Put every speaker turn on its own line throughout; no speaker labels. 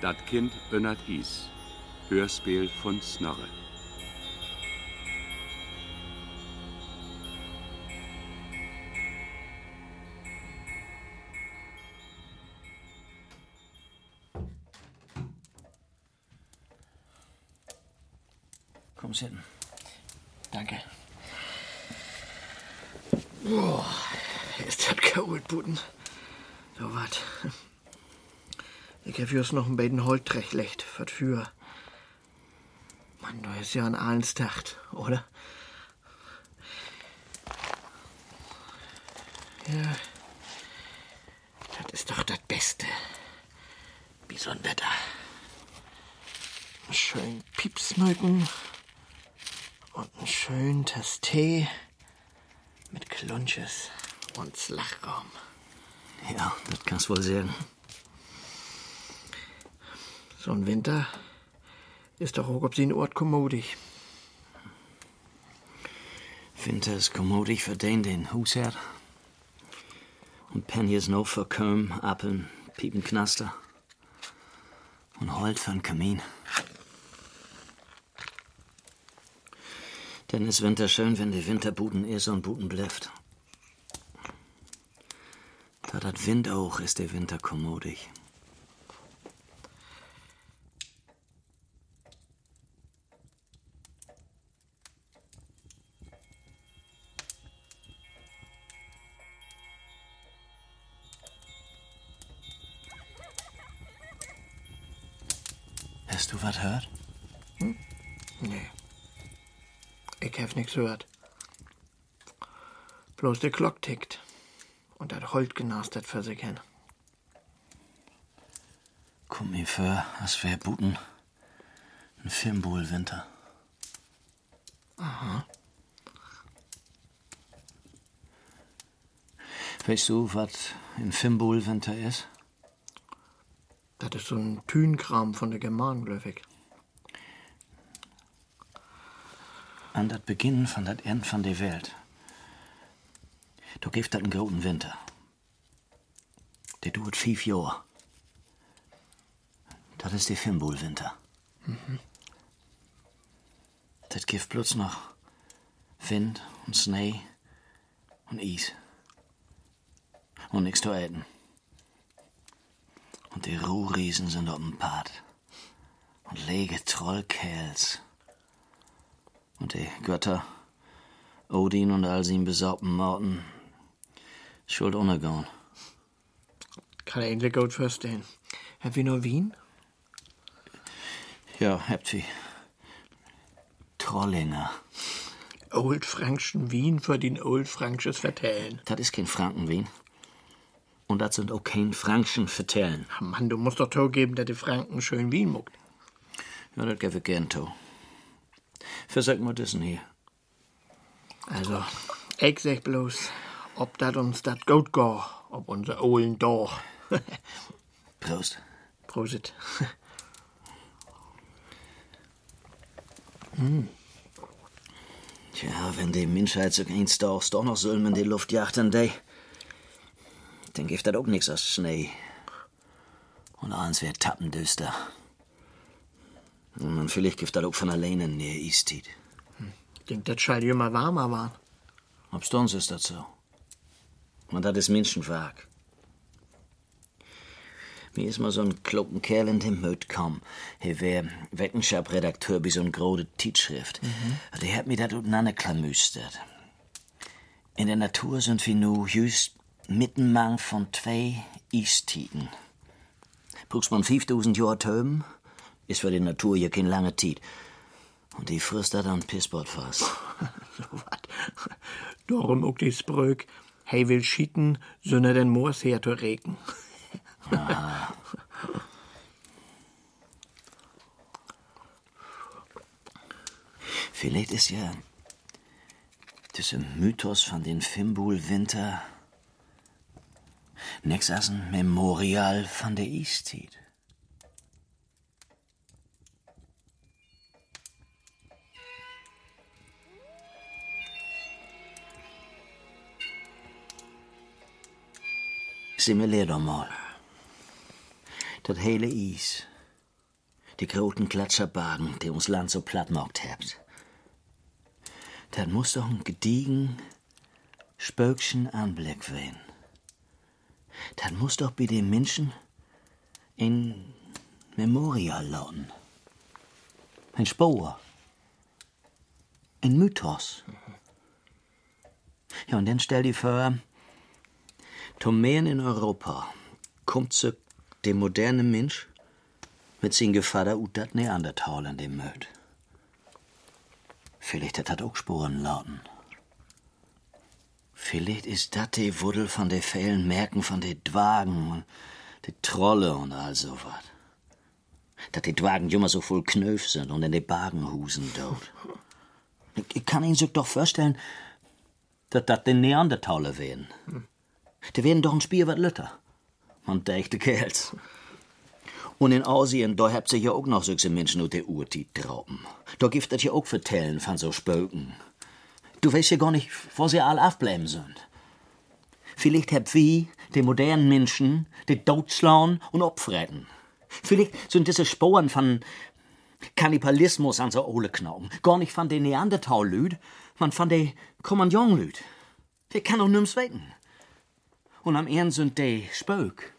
Dat Kind önnert is. Hörspiel von Snorre.
Komm sitzen.
Danke. Oh, ist das kalt, Buten. So wat. Ich hab just noch ein beiden Holtrecht lecht, wat für. Mann, du ist ja allens Tacht, oder? Ja. Das ist doch das Beste. Wie so ein Wetter. Schön Piepsmücken und einen schönen Tass Tee mit Klunches und Slachraum.
Ja, das kannst wohl sehen.
So ein Winter ist doch auch ob sie in Ort kommodig.
Winter ist kommodig für den, den Hus hat. Und Penny ist noch für Köm, Appeln, Piepenknaster. Und Holt für den Kamin. Denn ist Winter schön, wenn die Winterbuden ist und Buten bleibt. Da dat Wind auch ist der Winter kommodig. Was hört?
Nee. Ich hab nix gehört. Bloß der Glock tickt. Und dat Holt genastet für sich hin.
Kommt mir vor, als wär Buten ein Filmbuhl-Winter.
Aha.
Weißt du, was ein Filmbuhl-Winter ist?
Das ist so ein Tünkram von der Germanen, glaub ich.
An dat Beginn von dat End von der Welt. Du gibst dat einen großen Winter. Der dauert fünf Jahre. Das ist der Filmbuhl-Winter. Das gibt bloß noch Wind und Schnee und Eis. Und nichts zu essen. Und die Ruhriesen sind auf dem Pad. Und lege Trollkerls. Und die Götter, Odin und all sie besaubten Morten, schuld untergehen.
Kann ich eigentlich gut verstehen. Hab wir nur Wien?
Ja, habt wie Trollinger.
Old Frankschen Wien für den Old Franksches Vertellen.
Das ist kein Frankenwien. Und das sind auch kein Frankschen Vertellen.
Mann, du musst doch zugeben, dass die Franken schön Wien muckt.
Ja, das gebe ich gern to. Versag mal diesen hier.
Also, ich sag bloß, ob dat uns dat gut go, ob unser Ohlen doch.
Prost.
Prosit.
Tja, wenn die Menschheit so eins doch doch noch sollen in die Luft jachten, die, dann gibt das auch nix als Schnee. Und eins wird tappendüster. Und dann vielleicht gibt das auch von alleine in der Eistid.
Ich denk, das scheint immer warmer waren.
Ob uns ist das so. Und das ist Menschenwerk. Mir ist mal so ein kloppen Kerl in den Mut gekommen. Er wär Wettenschab-Redakteur bei so einer großen Tischschrift. Und Der hat mir das auseinander klamüstert. In der Natur sind wir nur just mittenmang von zwei Eistiden. Brauchst man 5000 Jahre Tömen, ist für die Natur ja kein lange Zeit. Und die frisst das an Pissbord fast.
so wat. Darum auch die Sprüch, hey will schieten, sünne den Moors her zu regen.
Vielleicht ist ja dieser Mythos von den Fimbul-Winter nix als ein Memorial von der Eistid. Simuleer doch mal. Dat hele Eis Die großen Gletscherbergen, die uns Land so platt macht habt. Das muss doch ein gediegen, spökschen Anblick werden. Das muss doch bei den Menschen in Memorial lauten. Ein Spur. Ein Mythos. Ja, und dann stell dir vor, Tomäen in Europa kommt zu dem modernen Mensch mit sin Gevader ut dat Neandertal in dem Möd. Vielleicht hat dat auch Spuren lauten. Vielleicht ist dat die Wuddel von de fehlen Merken von de Dwagen und de Trolle und all so wat. Dat die Dwagen immer so voll Knöf sind und in de Bagenhusen dort. Ich, ich kann Ihnen sich doch vorstellen, dass dat de Neandertaler wären. Die wären doch ein Spiel wat Lütter. Und de echte Kerls. Und in Asien, da habt sich ja auch noch solche Menschen und der Urtit trauben. Da gibt es ja auch vertellen von so Spöken. Du weißt ja gar nicht, wo sie all aufbleiben sind. Vielleicht habt wir, die modernen Menschen, die Totschlauen und Opfretten. Vielleicht sind diese Sporen von Kannibalismus an so Ole Knauben. Gar nicht von den Neandertal-Lüd, man von den Kommandant-Lüd. Der kann auch nimm's wetten. Und am sind die Spök.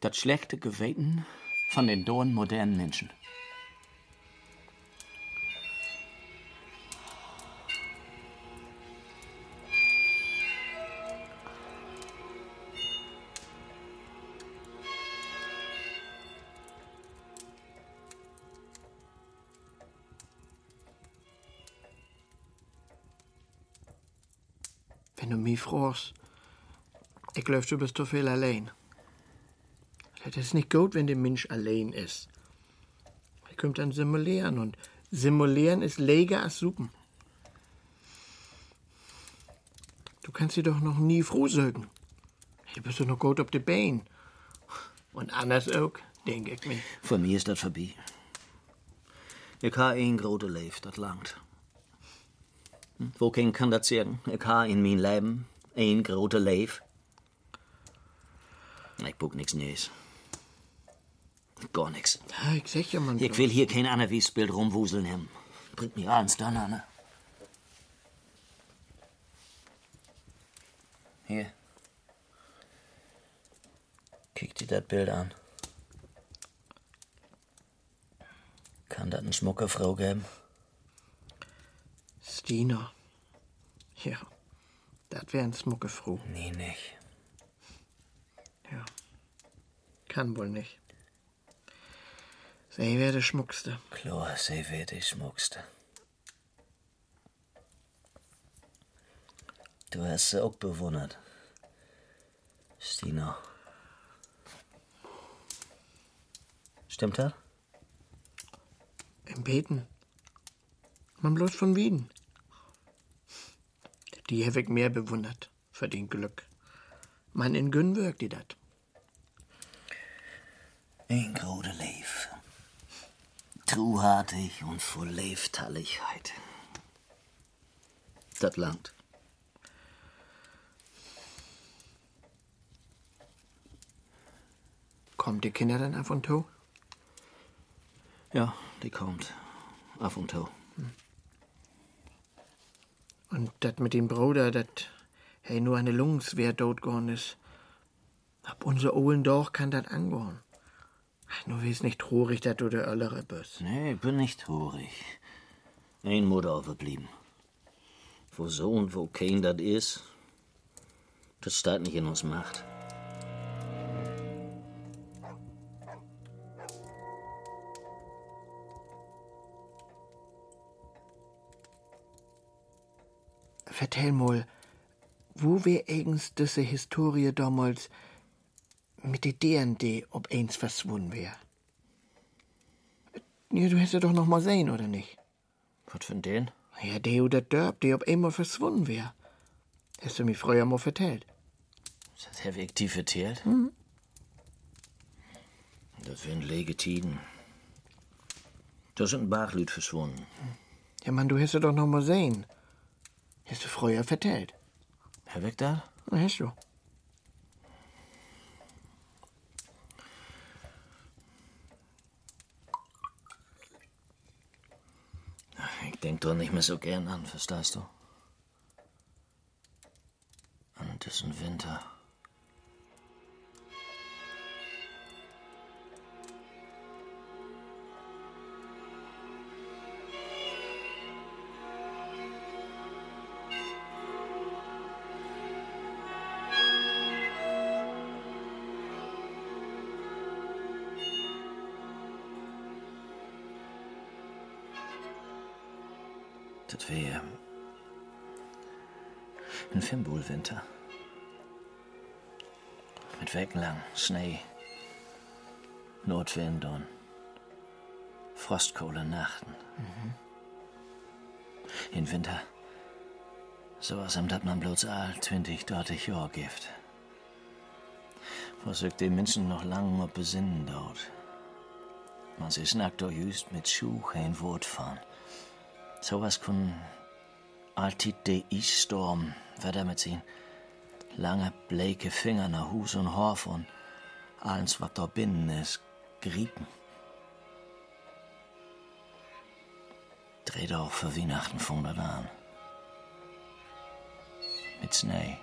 Das schlechte Geweten von den dohen modernen Menschen.
Wenn du mich fragst, ich glaube, du bist zu viel allein. Das ist nicht gut, wenn der Mensch allein ist. Er kommt dann simulieren und simulieren ist leger als Suppen. Du kannst sie doch noch nie froh sagen. Du bist doch noch gut auf die Beine. Und anders auch, denke ich mir.
Für mich ist das vorbei. Ich ha ein grote Leif, das langt. Hm? Wohin kann das sagen? Ich ha in mein Leben ein grote Leif. Ich buck nix Neues. Gar.
Ja, ich sag ja, man.
Ich will hier kein Anna-Wiesbild rumwuseln haben. Bringt mich abends dann, Anna. Hier. Kick dir das Bild an. Kann das eine schmucke Frau geben?
Stina. Ja, das wär ein smucke Frau.
Nee, nicht.
Ja. Kann wohl nicht. Sie wär der Schmuckste.
Klar, sie wird die schmuckste. Du hast sie auch bewundert. Stina. Stimmt das?
Im Beten. Man bloß von Wien. Die hab ich mehr bewundert, für den Glück. Man in Günn wirkt die dat.
Ein grode Leif. Truhartig und voll Leiftalligkeit. Das langt.
Kommt die Kinder dann auf und zu?
Ja, die kommt. Auf und zu.
Und dat mit dem Bruder, dat hey nur eine Lungswehr dort gorn ist. Ab unser Ohlen doch kann dat angorn. Nur wie's nicht trurig, dat du der Öllere bist.
Nee, ich bin nicht traurig. Ein Mutter overblieben. Wo so und wo kein dat is, das steht nicht in uns Macht.
Vertell mal, wo wär eigens diese Historie damals mit de DND ob eins verschwunden wär? Ja, du hättest ja doch noch mal sehen, oder nicht?
Was für den?
Ja, der oder Dörp, der ob einmal verschwunden wär. Hast du mir früher mal vertellt?
Das hab ich tief erzählt? Das sind lege Tiden. Da sind ein Bachlüt verschwunden.
Ja, Mann, du hättest ja doch noch mal sehen. Hast du früher vertellt?
Herr weg da?
Na, hast du.
Denk doch nicht mehr so gern an, verstehst du? An diesen Winter. Fimbulwinter. Mit wochenlang Schnee, Nordwind und Frostkohle Nachten. Mhm. In Winter, so was am dat man bloß all 20, 30 Jahre gibt. Was die Menschen noch lang mal besinnen dort. Man sie snackt doch just mit Schuh kein Wort fahren. Sowas kun alltid de Isstorm mit sin lange, bleike Finger nach Hus und Haar von alles, was da binnen ist, grieben. Dreht auch für Weihnachten von der an. Mit Schnee.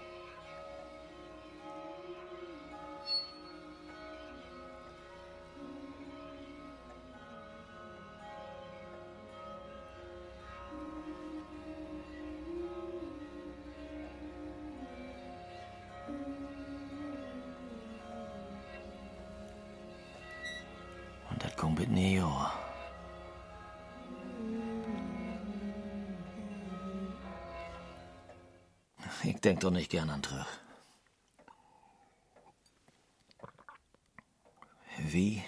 Denk doch nicht gern an Trüch. Wie?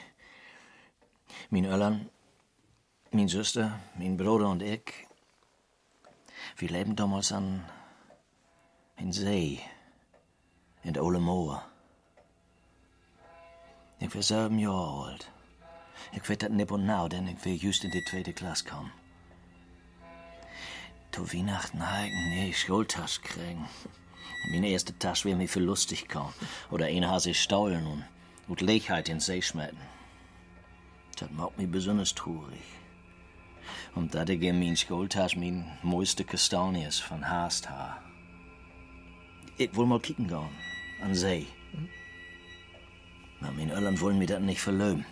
Mein Öllern, mein Süster, mein Bruder und ich, wir leben damals an in See, in der Ole Moor. Ich war sieben Jahre alt. Ich weet dat nip und nou, denn ich will just in die tweede Klasse kommen. Zu Weihnachten heigen, nee, Schultasch kriegen. Meine erste Tasche wär mir für lustig kaum. Oder eine Hase staulen und, und Legheit in See schmetten. Das macht mich besonders traurig. Und da in mein Schultasch mein mooiste Kastanies von Haast ha. Ich will mal kicken gehen, an See. Aber meine Eltern wollen mir das nicht verlöben.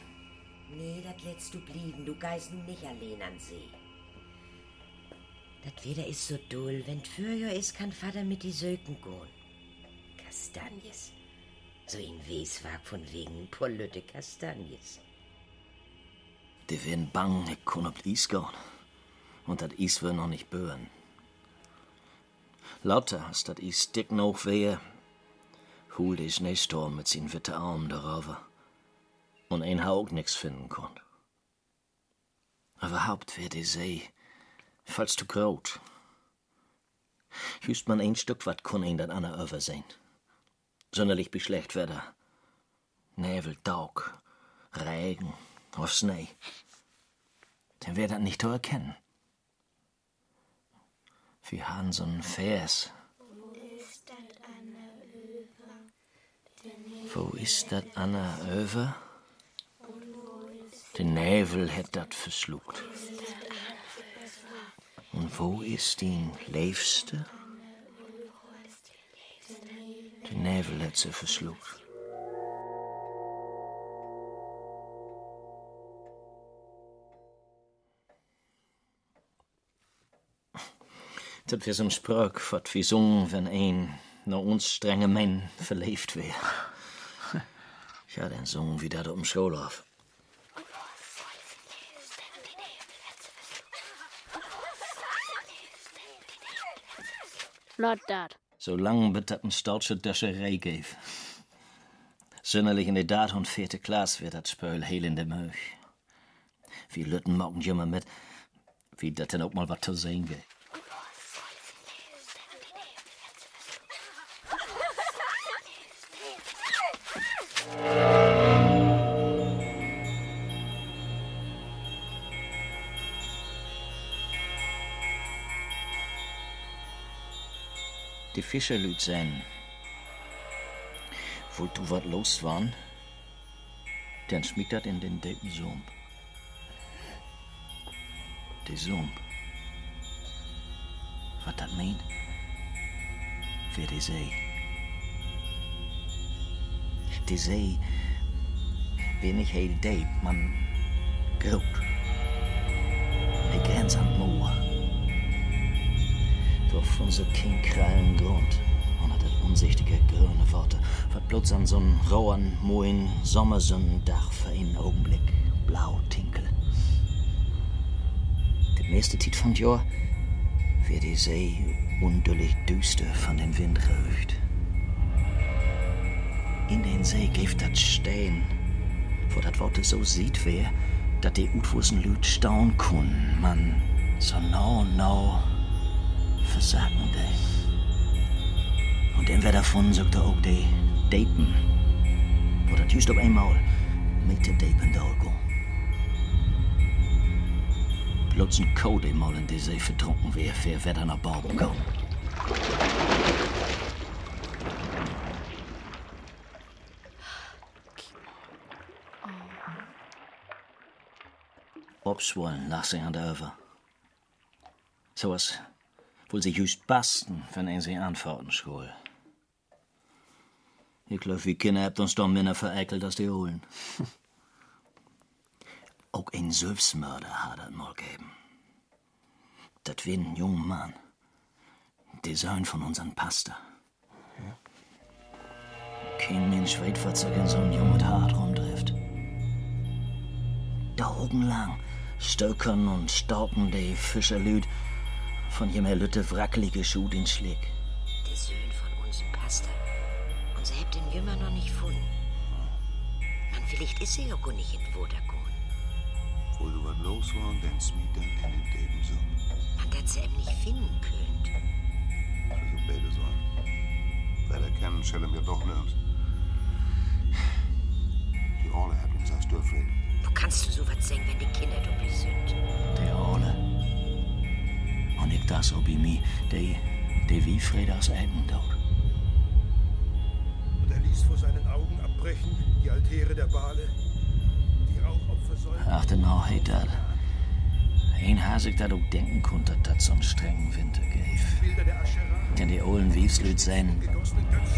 Nee, das lässt du blieben. Du geisen nicht allein an See. Das Wetter ist so dull. Wenn Fürjahr ist, kann Vater mit die Söken gehen. Kastanjes. So in Weswag von wegen Pollütte Kastanjes.
Die werden bang, ich kann auf Eis gehen. Und das Eis will noch nicht böen. Lauter als das Eis dick noch wehe, hol die Schneesturm mit seinen witte Armen darauf. Und ein auch nix finden konnt. Überhaupt wär die See, falls du graut. Just man ein Stück wat kun ein dat ander übersehen. Sonderlich beschlecht Wetter. Nebel, Daug, Regen, auf Schnee. Den wär dat nicht zu erkennen. Wir haben so einen Vers. Wo ist dat Anna Över? Den Nebel het dat verslugt. Und wo ist die Leefste? Den Nebel het ze verslugt. Dat wär so'n Sprach, wat wir sungen, wenn ein na uns strenge Mann verleeft wär. Ja, dann sungen wir dat um Scholauf.
Not dat.
Zolang het dat Döscherei geef. Sonderlich in de daad und vierte Klasse wird dat Spöl heel in de Möch. Wie Lütten mocken jummer mit, wie dat denn auch mal wat zu sehen geht. Die Fischerlüt sein. Wo du wat los waren, dann schmiegt dat in den dicken Sump. Die Sump. was dat meint? Für die See. Die See wie nicht heel diep, man groot. Die Grenze an Moor. Durch unser kindkrallen Grund unter das unsichtige grüne Worte wird plötzlich an so'n rauen, moin Sommersonnendach für einen Augenblick blau tinkel. Die meiste Zeit von Jahr wird die See undullig düster von dem Wind röcht. In den See gibt das Stehen, wo das Worte so sieht wer, dat die Utwussen Lüt staun kun, man so no, no versagen de. Und wer davon sagt er auch die Dapen, wo das just auf einmal mit den Dapen da go. Plötzlich Code mal in die See vertrunken wer, wer wer dann nach Baum kommt. Opschwollen lag sie an der Över. So was wohl sie just basten, wenn er sie antworten schul. Ich glaub, wie Kinder habt uns doch minder vereckelt als die Holen. Auch ein Selbstmörder hat das mal gegeben. Das wie ein junger Mann. Der Sohn von unseren Pastor. Kein Mensch sich in so einem jungen Hart rumtrifft. Daugenlang stöckern und stauken die Fischerlüd von jemer Lütte wrackelige Schuh den Schlick.
Der Söhn von unserem Pastor. Und sie habt den Jümmer noch nicht gefunden. Man, vielleicht ist er ja gar nicht in Wodergon.
Wo du was los war und dann smiet dann in den Deben so.
Man, dat sie ihm nicht finden könnt.
Also beide sollen. Weil er kennen, schellen wir doch nirgends. Die Orle hat uns als Dörfreden.
Wo kannst du sowas sagen, wenn die Kinder doppelt sind?
Der Ole. Und ich das ob i mi, de, de wie Fredas Eigen dort.
Und er ließ vor seinen Augen abbrechen die Altäre der Bale, die Rauchopfer sollten.
Ach, genau, hey, dat. Ein Hasig dat auch denken konnte, dat so'n strengen Winter
Aschera,
Denn die ollen Wiefslüt sein,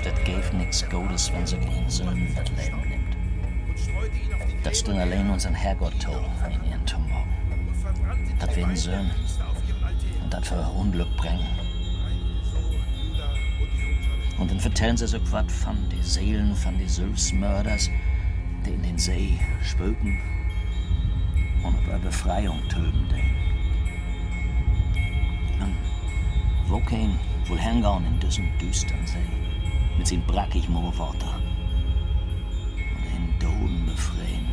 dat gäf nix Godes, wenn sich ihren Söhnen dat Leben nimmt. Dat stund allein unseren Herrgott to in ihren Tumor. Dat werden Söhne und dat für Unglück bringen.
Und.
Und dann vertellen sie so wat von die Seelen von die Sülfsmörders, die in den See spöken und über Befreiung töten den. Man, wo kein wohl hängen in diesem düstern See, mit sin brackig Moorwater und den Doden befreien.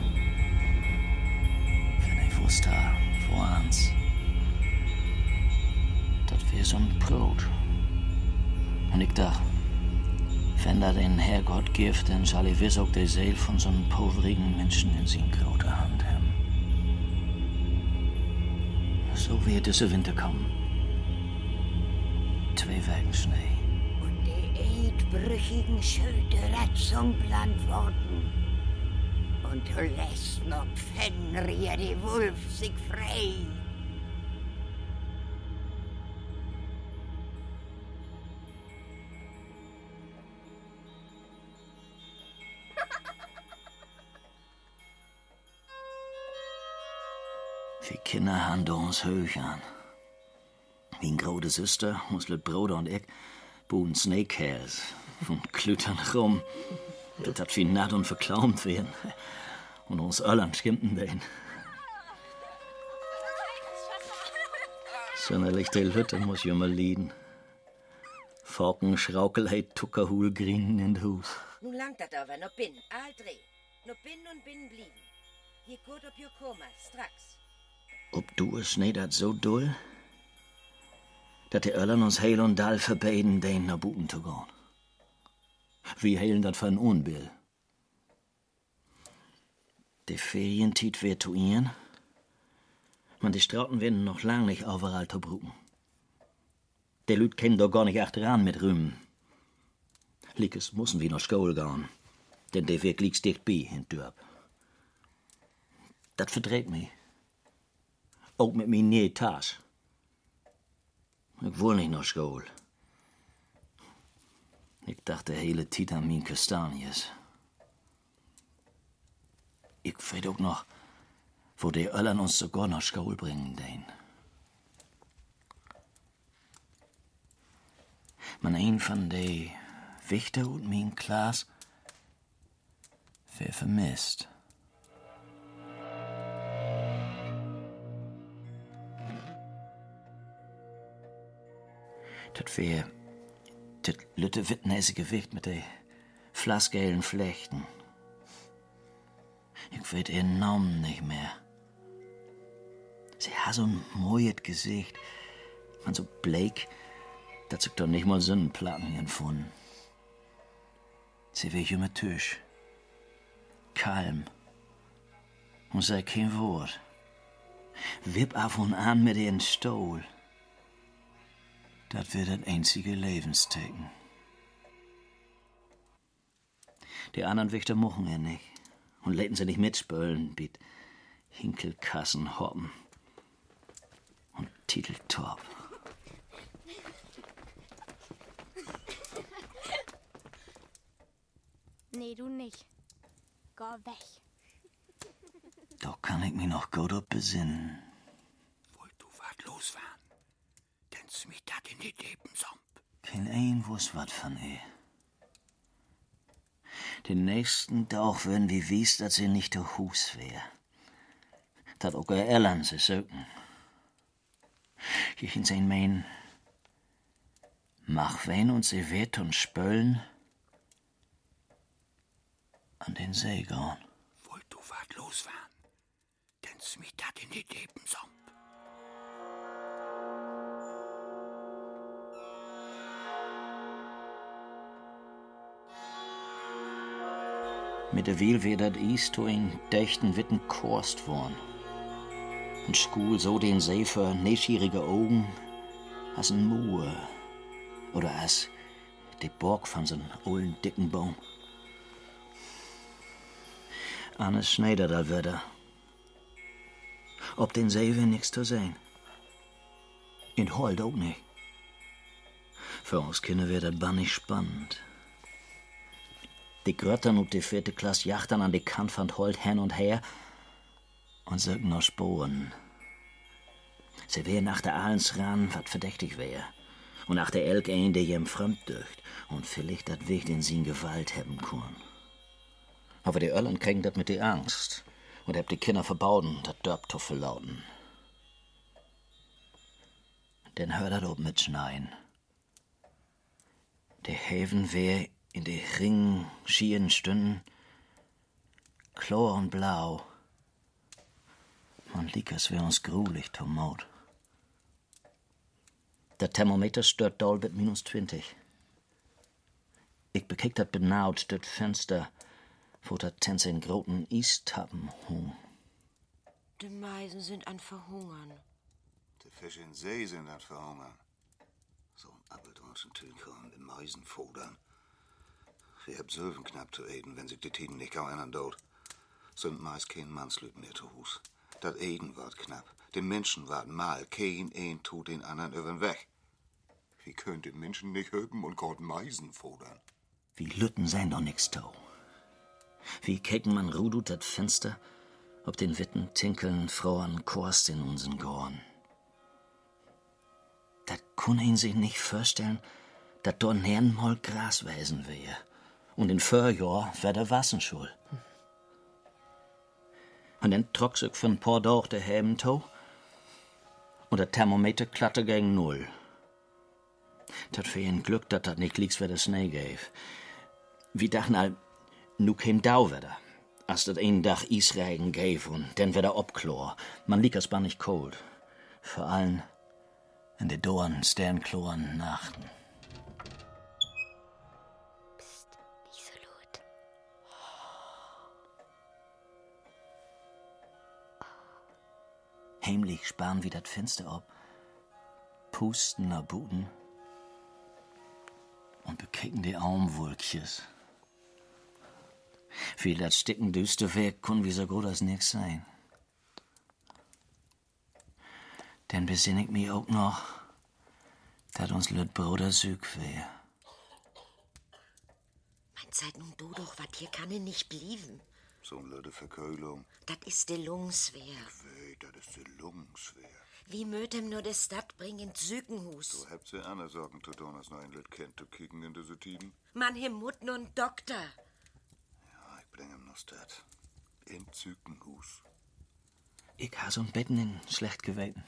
Wenn ich wusste, vor uns, das wär so'n Brot. Und ich dachte, wenn da den Herrgott gibt, dann soll ich wiss auch die Seele von so einem poverigen Menschen in sin große Hand haben. So wird dieser Winter kommen. Zwei Wochen Schnee.
und die eidbrüchigen Schilde Retzungland worden. Und du lässt noch Fenrir die Wolf sich frei.
Wie Kinder haben da uns hoch an. Mein große Schwester, unsere Bruder und ich, boden Snakehells und klütern rum. Das hat wie natt und verklaumt werden. Und uns Öllern schimpten den. So eine lichte Hütte muss ich immer lieden. Falken, Schraukelheit, Tuckerhul, Grinen in Hus.
Nun langt dat aber, noch bin, Aldreh. Noch bin und bin blieben. Hier gut ob ihr Koma, straks.
Ob du es nicht so dull? Dat die Öllern uns heil und dall verbeten, den nach Buten zu gehen. Wie heilen dat für ein Unbill? Die Ferientiet wird zu ihnen. Man, die Strauten werden noch lang nicht überall zu brücken. Die Lüt kennen doch gar nicht achteran mit Rühmen. Liekes müssen wir noch Schule gehen, denn der Weg liegt dicht bei in Dörp. Dat verdreht mich. Ook met mijn neer thuis. Ich will nicht nach Schule. Ich dachte hele Zeit an mein Kastanjes. Ich weet ook nog, wo die Öllern uns sogar nach Schule bringen den. Man een von de Wichter und mein Klaas, wer vermisst. Dat wär das lütte wittnäsige Gewicht mit de flasgelen Flechten. Ich weet ihr Namen nicht mehr. Sie hat so ein mooies Gesicht. Man so bleik, dat sich doch nicht mal Sonnenplatten empfunden. Sie wär immer Tisch. Kalm. Und sei kein Wort. Wipp auf und an mit ihren Stuhl. Das wird das einzige Lebenstecken. Die anderen Wächter mochen er nicht. Und läten sie nicht mitspölen, biet Hinkelkassen hoppen. Und Titeltorp.
Nee, du nicht. Geh weg.
Da kann ich mich noch gut besinnen.
Wollt du wat los? Smiet dat in die Lebensomp.
Kein ein wuss wat von ihr. Den nächsten Tag würden wir wies, dass sie nicht der Hus wär. Dat auch er Erland sie söken. Ich in sein mein, mach wen und sie wird und spöllen an den See gehen.
Wollt du wat los waren? Denn smiet dat in die Lebensomp.
Mit der Wiel wär dat is to dächten Witten korst worn. Und schul so den See für neschierige Augen, as ein Mue. Oder as de Borg von so'n ollen dicken Baum. Annes Schneider da wieder. Ob den wär nix zu sehen. In Holt auch nicht. Für uns Kinder wär dat bannig spannend. Die Gröttern und die vierte Klasse jachtern an die Kant von Holt hin und her und sögen noch Spuren. Sie wär nach der Ahlens ran, wat verdächtig wär. Und nach der Elk ein, der jem fremd dücht und vielleicht dat Weg in sin Gewalt hebben kun. Aber die Öllern kriegen dat mit die Angst und hab die Kinder verbauden, dat Dörbtuffel lauten. Denn hör dat ob mit Schneien. Der Häfen wär in de ringen, schieren Stunden Chlor und Blau. Man liegt, als wär uns grulich Tomot. Der Thermometer stört doll mit minus 20. Ich bekickt dat benaut das Fenster, wo dat Tänze in groten Istappen hung.
Die Meisen sind an Verhungern.
Die Fische in See sind an verhungern. So ein Appeldornschen Tüllkorn, den Meisen fodern. Wir hab Sölven knapp zu eten, wenn sich die Tiden nicht gau einer dort. Sind meist kein Mannslüt mehr zu Hus. Dat Eden ward knapp. Den Menschen ward mal. Kein ein tut den anderen übern Weg. Wie könnt den Menschen nicht höben und Gott Meisen fodern?
Wie Lütten sein doch nix tau. Wie kecken man Rudut dat Fenster, ob den Witten tinkeln Frauen Korst in unseren Gorn. Dat kun ihn sich nicht vorstellen, dat dort nern mal Gras wesen wär. Und in Förjahr wär der Wassenschul. Und für ein paar Tage der Heben tau. Und der Thermometer klatte gegen Null. Dat für ein Glück, dat dat nicht liegt, wer der Schnee gäf. Wie dachten all, nu käm Dauwetter. Als dat een Dach Isregen gäf und dann wär Obklor. Man liegt as nicht cold. Vor allem in de Dorn, Sternkloren Nachten. Heimlich sparen wir dat Fenster ab, pusten nach Buden und bekicken die Aumwolkjes. Viel dat sticken düster wär, kun wie so gut als nix sein. Denn besinn ich mich auch noch, dat uns lüt Bruder Süg wär.
Mein Zeit nun du doch, wat hier kann ihn nicht blieben.
So eine blöde Verkeulung.
Dat ist de Lungswehr.
Weh, das ist die Lungswehr.
Wie möt ihm nur de Stadt bringen Sükenhus?
So habt ihr andere Sorgen zu tun, als noch ein Lüt kennt zu kicken in diese Tiden.
Man him Mut nun Doktor.
Ja, ich bring ihm noch Stadt. In Zükenhus.
Ich ha so'n Betten in schlecht geweten.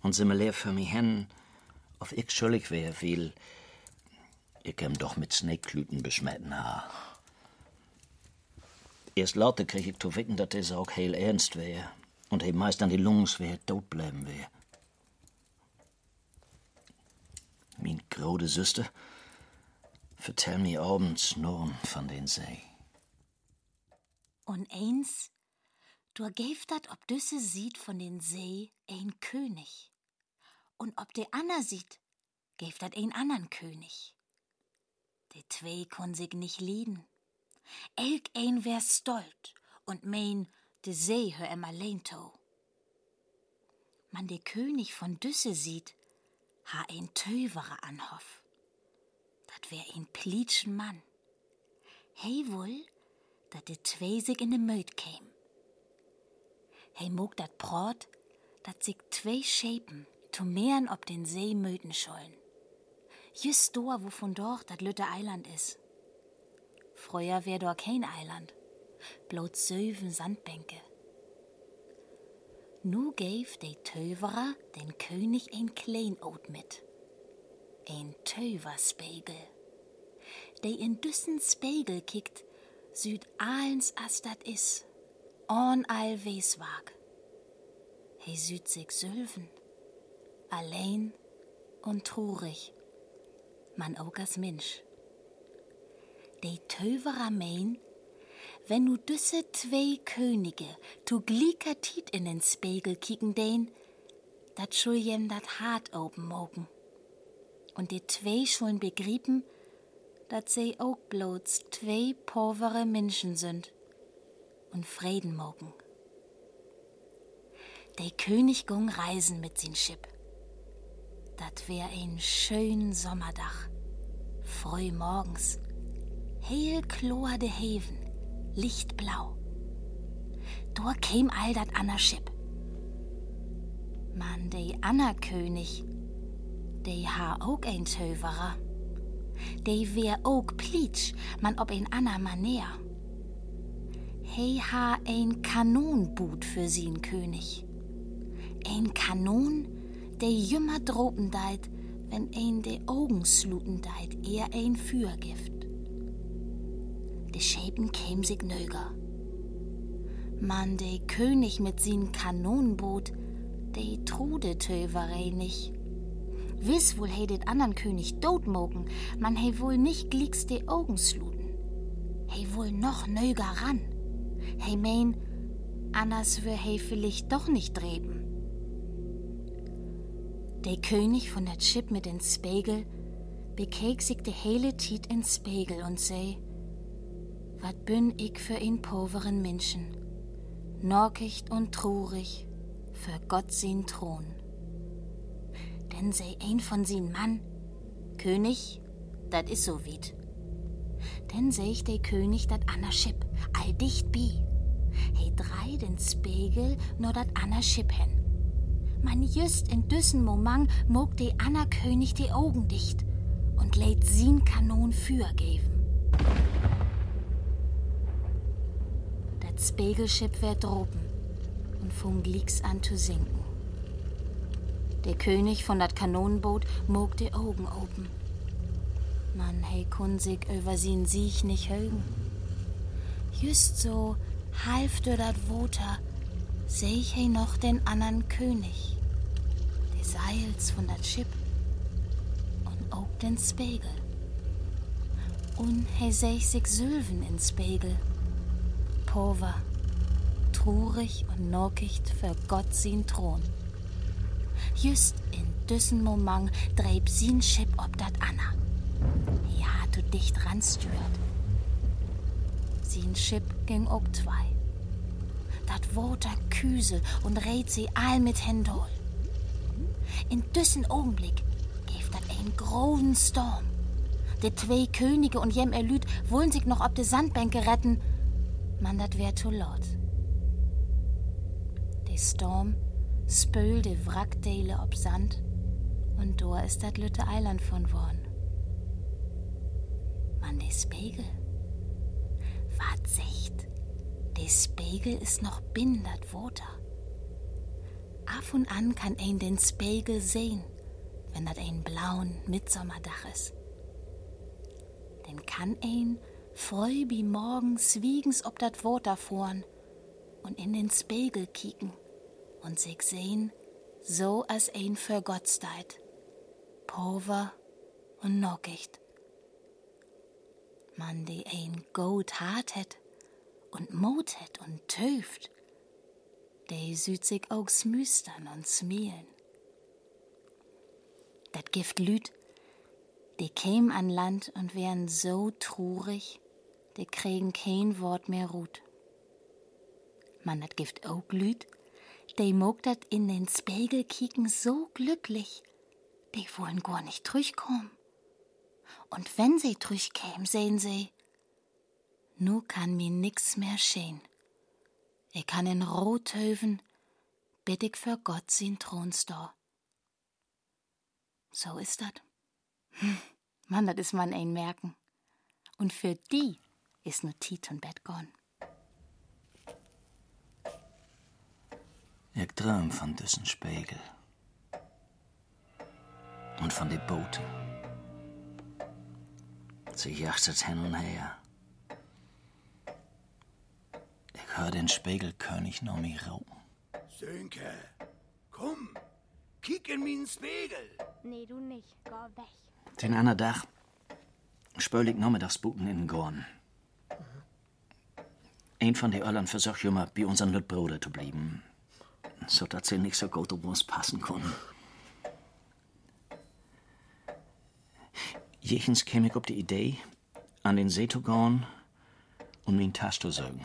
Und sie mir leer für mich hin, auf ich schuldig wär, weil ich ihm doch mit Snakeklüten beschmetten ha. Erst laute krieg ich zu wicken, dass es auch heel ernst wär. Und he meist an die Lungs wär, tot bleiben wär. Min grode Süster, vertell mir abends nur von den See.
Und eins, du gäft dat, ob düsse sieht von den See ein König. Und ob de Anna sieht, gäft dat ein andern König. De zwei kon sich nicht lieden. Elk ein wär stolt und mein, de See hör em allein to. Man de König von Düsse sieht, ha ein Töverer anhoff. Dat wär ein plitschen Mann. Hey wohl, dat de zwei sich in de Möd käm. Hey mog dat Brot, dat sich zwei Schäpen to mehren ob den See möden schollen. Just do, wo von dort dat Lütte Eiland is. Früher wär dort kein Eiland, bloß söven Sandbänke. Nu gäf de Töverer den König ein Kleinod mit. Ein Töverspiegel. De in düssen Spiegel kickt, süd allens as dat is, on all Weswag. He süd sich sülven, allein und trurig, man auch als Mensch. De Töverer mein, wenn nu düsse zwei Könige tu gliker Tiet in den Spiegel kicken den, dat schul jem dat hart oben mogen. Und die zwei schuln begrieben, dat sie auch bloß zwei povere Menschen sind und Frieden mogen. Der König gung reisen mit sin Schiff. Dat wär ein schön Sommerdach, früh morgens, hell chlor de Heven, lichtblau. Dort käm all dat Anna Schipp. Man, de Anna König, de ha auch ein Töverer. De wär auch plitsch, man ob ein Anna Maner. He ha ein Kanonboot für sin König. Ein Kanon, de jümmer dropen deit, wenn ein de Augen sluten deit, eher ein Fürgift. De Schäpen käm sich nöger. Man, de König mit sin Kanonenboot, de trude Töverei nicht. Wiss wohl he det andern König dot mogen, man he wohl nicht glicks de Augen sluten. He wohl noch nöger ran. He mein, anders wär he vielleicht doch nicht dreben. Der König von der Chip mit den Spiegel bekeek sich de hele Tiet in Spiegel und sei, wat bin ich für ein poveren Menschen, norkicht und trurig, für Gott sin Thron. Denn sei ein von sin Mann, König, dat is so wit. Denn seh ich der König dat Anna Chip, all dicht bi. He drei den Spiegel nur dat Anna Chip hen. Man just in düssen Moment mog de Anna König die Augen dicht und lädt sin Kanon für geben. Dat Spiegelschip wär droben und fung licks an zu sinken. Der König von dat Kanonenboot mog de Augen open. Man hey kun sich über sin Sieg nicht högen. Just so half durch dat Woter seh ich hey noch den andern König, des Seils von dat Schiff und auch den Spiegel. Und hey seh ich sich Sylven in Spiegel, pover, trurig und norkicht für Gott sin Thron. Just in düssen Moment dreib sin Schiff ob dat Anna. Ja, du dicht ranstürt. Sin Schiff ging ob zwei dat Woter Küsel und rät sie all mit Händol. In düssen Augenblick gibt dat ein großen Storm. Die zwei Könige und jem Erlüt wollen sich noch ob de Sandbänke retten. Man, dat wär zu laut. Der Storm spül de Wrackdele ob Sand und da ist dat lütte Eiland von worn. Man, de Spiegel. Wat sicht? Der Spiegel ist noch bindert Water. Af und an kann ein den Spiegel sehen, wenn dat ein blauen Mitsommerdach ist. Denn kann ein voll wie morgens wiegens ob dat Water fuhren und in den Spiegel kicken und sich sehen, so als ein für Gott steit, pover und nockicht. Man, die ein gut hart het und Mut het und töft, der süd sich auch smüstern und smielen. Dat Gift Lüt, die käm an Land und wären so trurig, die kriegen kein Wort mehr Ruht. Man dat Gift auch Lüt, die mog dat in den Spiegel kicken so glücklich, die wollen gar nicht durchkommen. Und wenn sie durchkäm, sehen sie, nu kann mir nix mehr schehen. Ich kann in Rothöven bitt ich für Gott sin Thronstor. So ist dat. Hm, Mann, dat is man ein merken. Und für die ist nur Tit und Bett gorn.
Ich träum von diesen Spiegel. Und von van die Booten. Sie jachtet hin und her. Ich hör den Spiegelkönig noch mich rauchen.
Sönke, komm, kick in meinen Spiegel.
Nee, du nicht. Geh weg.
Den anderen Tag spöl ich nachmittagsbuten in den Gorn. Ein von den Öllern versucht immer, bei unseren Lütbruder zu bleiben, so dass sie nicht so gut auf uns passen können. Jechens käm ich auf die Idee, an den See zu gehen und min Tasch zu saugen.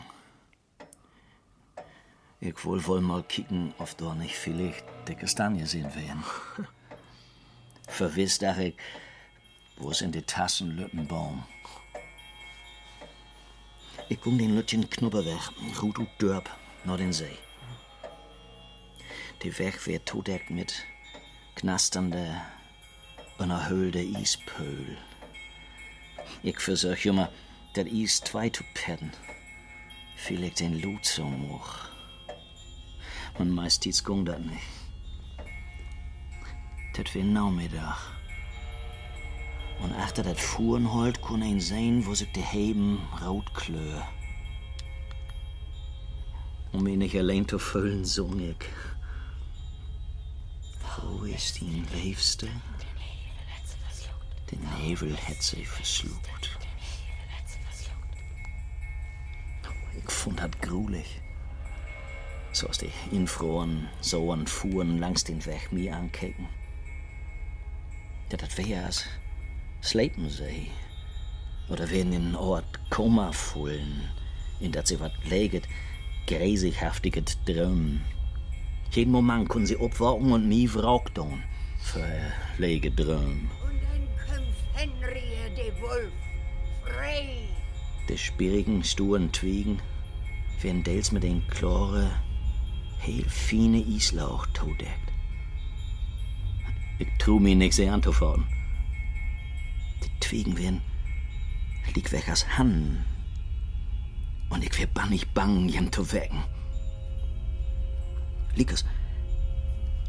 Ich wohl wohl mal kicken, ob da nicht vielleicht die Kastanie sehen werden. Verwiss dach ich, wo es in die Tassen Lüttenbaum. Ich guck den Lütchen Knubber weg, gut und dörp, nach den See. Die Weg wird todeckt mit knasternde, unerhöhlte Ispöhl. Ich versuch immer, dat Is zwei zu petten. Vielleicht den Lut so moch. Und meist dies dat nicht. Dat wär Nachmittag. Und achter dat Fuhrenhold kun ein sehen, wo sich die Heben rot klö. Um mich nicht allein zu füllen, sung ich. Wo ist die Liebste? Den Nebel hat sie verschluckt. Ich fand das grulich. So als die Infroren so an Fuhren langs den Weg mir ankicken. Ja, das wär sie. Oder werden in Ort Koma fullen, in dat sie wat leget, gräsighaftiget Drömen. Jeden Moment können sie obwachen und mi wraugtun für lege Drömen.
Und dann kämpft Henry de Wolf. Frei.
Die spirigen, sturen Twiegen werden dels mit den klare, heel fine Islauch todeckt. Ich tu mir nix sehr anzufahren. Die Twiegen werden lieg weg als Hannen. Und ich wär bannig bang, jem zu wecken. Liekes,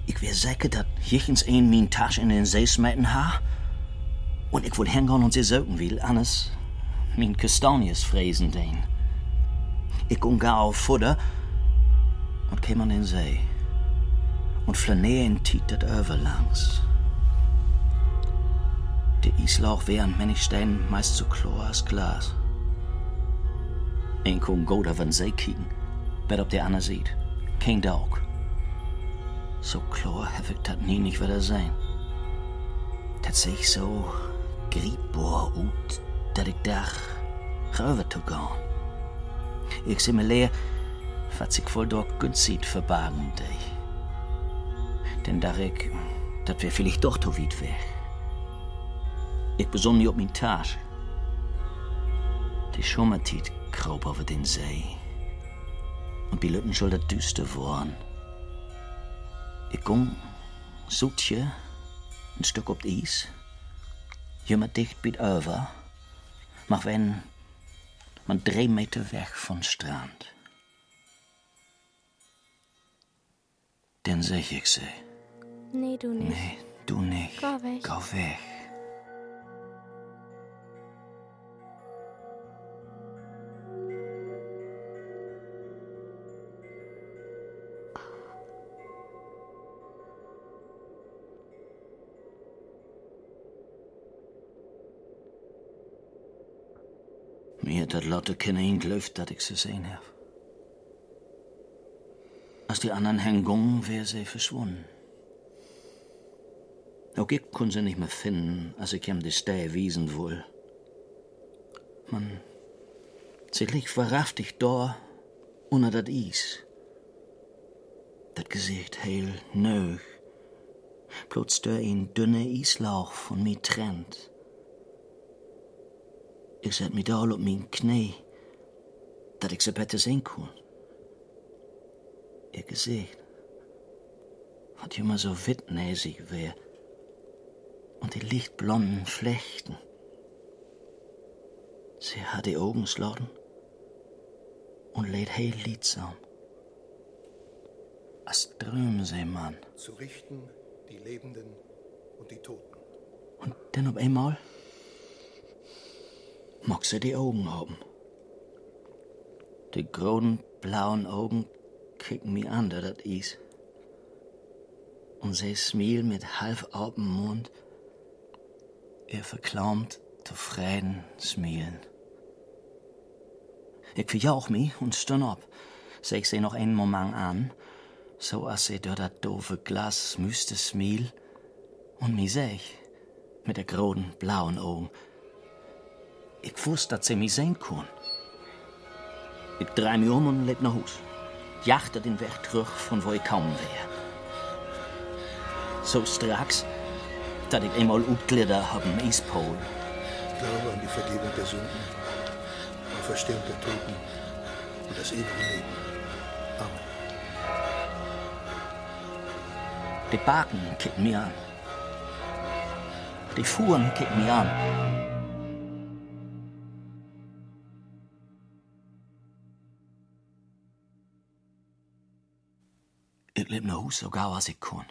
ich wär säcke, dat jichens een min Tasch in den See smeten ha. Und ich will hingehen und sie söken will, anders min Kastanies fräsen den. Ich gar auf Futter und käm an den See. Und flanäen tiet dat överlangs. Der Islauch wären Mennigstein meist klar als Glas. Ein gut auf den See kicken, bet ob der Anna sieht. Kein Daug. So klar hab ich dat nie nicht wieder sein. Dat seh ich so griebbar ut, dat ich dach rüber zu gehen. Ich seh mir leer, was ich wohl dort günstig verbargen dei. Denn da ich Dat wär vielleicht doch zu weit weg. Ich beson nie op mijn taas. Die Sommertiet kroop over den See. Und Lütten soll dat düster worden. Ich ging, zoetje, ein Stück op Eis. Jemand dicht bij over. Maar wenn, man drei Meter weg von Strand. Dann sag ich sie.
Nee, du nicht.
Nee, du nicht.
Geh weg.
Geh weg. Dat Lotte keine geglaubt, dat ich sie sehen hab. Als die anderen hängen wär sie verschwunden. Auch ich kon sie nicht mehr finden, als ich ihm die Stelle wiesen wohl. Man, sie liegt wahrhaftig da, unter dat Eis. Dat Gesicht heil nöch. Der ein dünner Eislauch von mir trennt. Ich zet mich da op mijn knie, dat ik ze beter zien kon. Ihr Gesicht, wat immer so wittnäsig wär, und die lichtblonden Flechten. Sie hat die Augen slotten und lädt heel liedsam. Als drömen sie, Mann.
Zu richten die Lebenden und die Toten.
Und dann auf einmal mag sie die Augen haben. Die großen blauen Augen kicken mich an, da das is. Und sie smiel mit halb open Mund, ihr verklaumt, zufrieden smielen. Ich verjauch mich und stund ab, seh ich sie noch einen Moment an, so als sie durch das doofe Glas müsste smiel und mich seh ich, mit der großen blauen Augen. Ich wusste, dass sie mich sehen kann. Ich dreh mich um und leb nach Haus. Jachte den Weg zurück, von wo ich kaum wär. So straks, dass ich einmal utglieder hab im Eispol.
Ich glaube an die Vergebung der Sünden, an Verstehung der Toten und das ewige Leben. Amen.
Die Baken kicken mir an. Die Fuhren kicken mir an. Hus so gau als ich kann.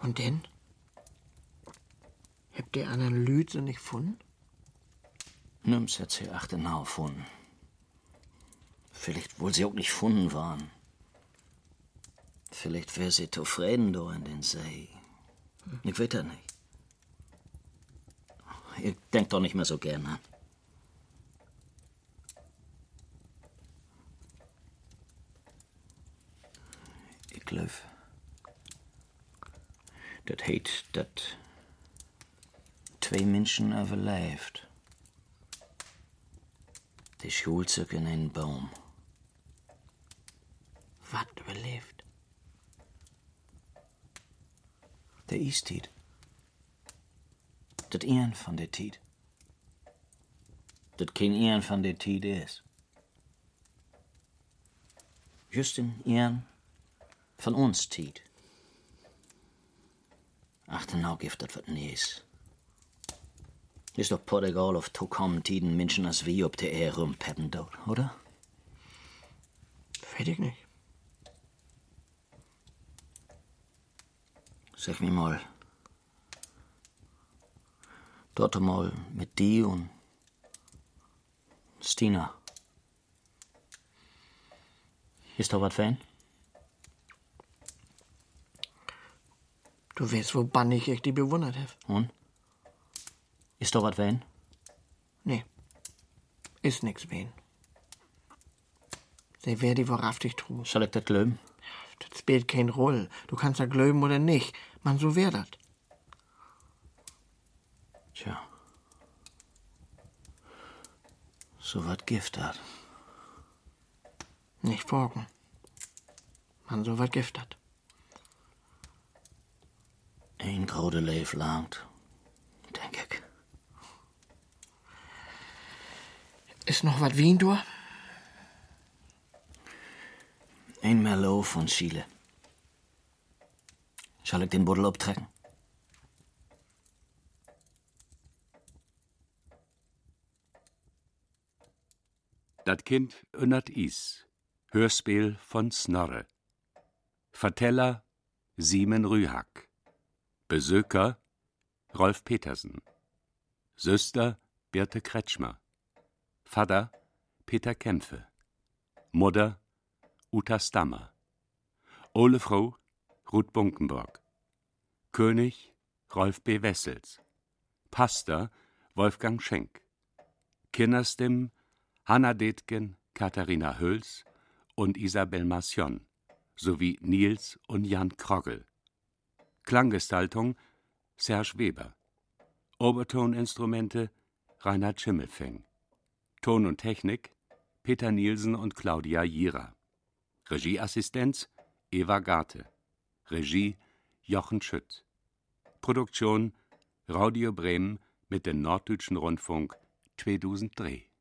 Und denn? Habt ihr so nicht gefunden?
Nimm's hat sie achtenau gefunden. Vielleicht wohl sie auch nicht gefunden waren. Vielleicht wär sie zufrieden da in den See. Ich weiß das nicht. Ich denk doch nicht mehr so gern an. Ich glaub, das heet, dat zwei Menschen überlebt. Die Schulzug in einen Baum.
Was überlebt?
Der Eastied. Dat een van der Tiet. Dat geen een van der Tiet is. Just een een van ons Tiet. Ach, nou gift dat wat nees. Is doch Portugal auf tokommen Tiden Menschen als wie ob der Erde rumpeppen dort, oder?
Ich nicht.
Sag mir mal. Dort mal mit die und Stina. Ist da was ein?
Du weißt, wo bannig ich die bewundert hab.
Und? Ist da was ein?
Nee. Ist nix wen. Sie wär die wahrhaftig trug.
Soll ich das glauben?
Das spielt kein Roll. Du kannst ja glauben oder nicht. Man, so wär dat.
Tja. So wat Gift hat.
Nicht folgen. Man so wat Gift hat.
Een grote leef langt, denk ik.
Ist noch wat Wien durch?
Een Merlot von Chile. Zal ik den Buddel optrekken?
Dat Kind unnert is. Hörspiel von Snorre. Verteller Simon Rühack. Besöker Rolf Petersen. Söster Birte Kretschmer. Vater Peter Kämpfe. Mutter Uta Stammer. Ole Frau Ruth Bunkenborg. König Rolf B. Wessels. Pastor Wolfgang Schenk. Kinderstimmen Hanna Detgen, Katharina Hüls und Isabel Marcion sowie Nils und Jan Krogel. Klanggestaltung Serge Weber. Obertoninstrumente Reinhard Schimmelfeng. Ton und Technik Peter Nielsen und Claudia Jira. Regieassistenz Eva Garte. Regie Jochen Schütt. Produktion Radio Bremen mit dem Norddeutschen Rundfunk 2003.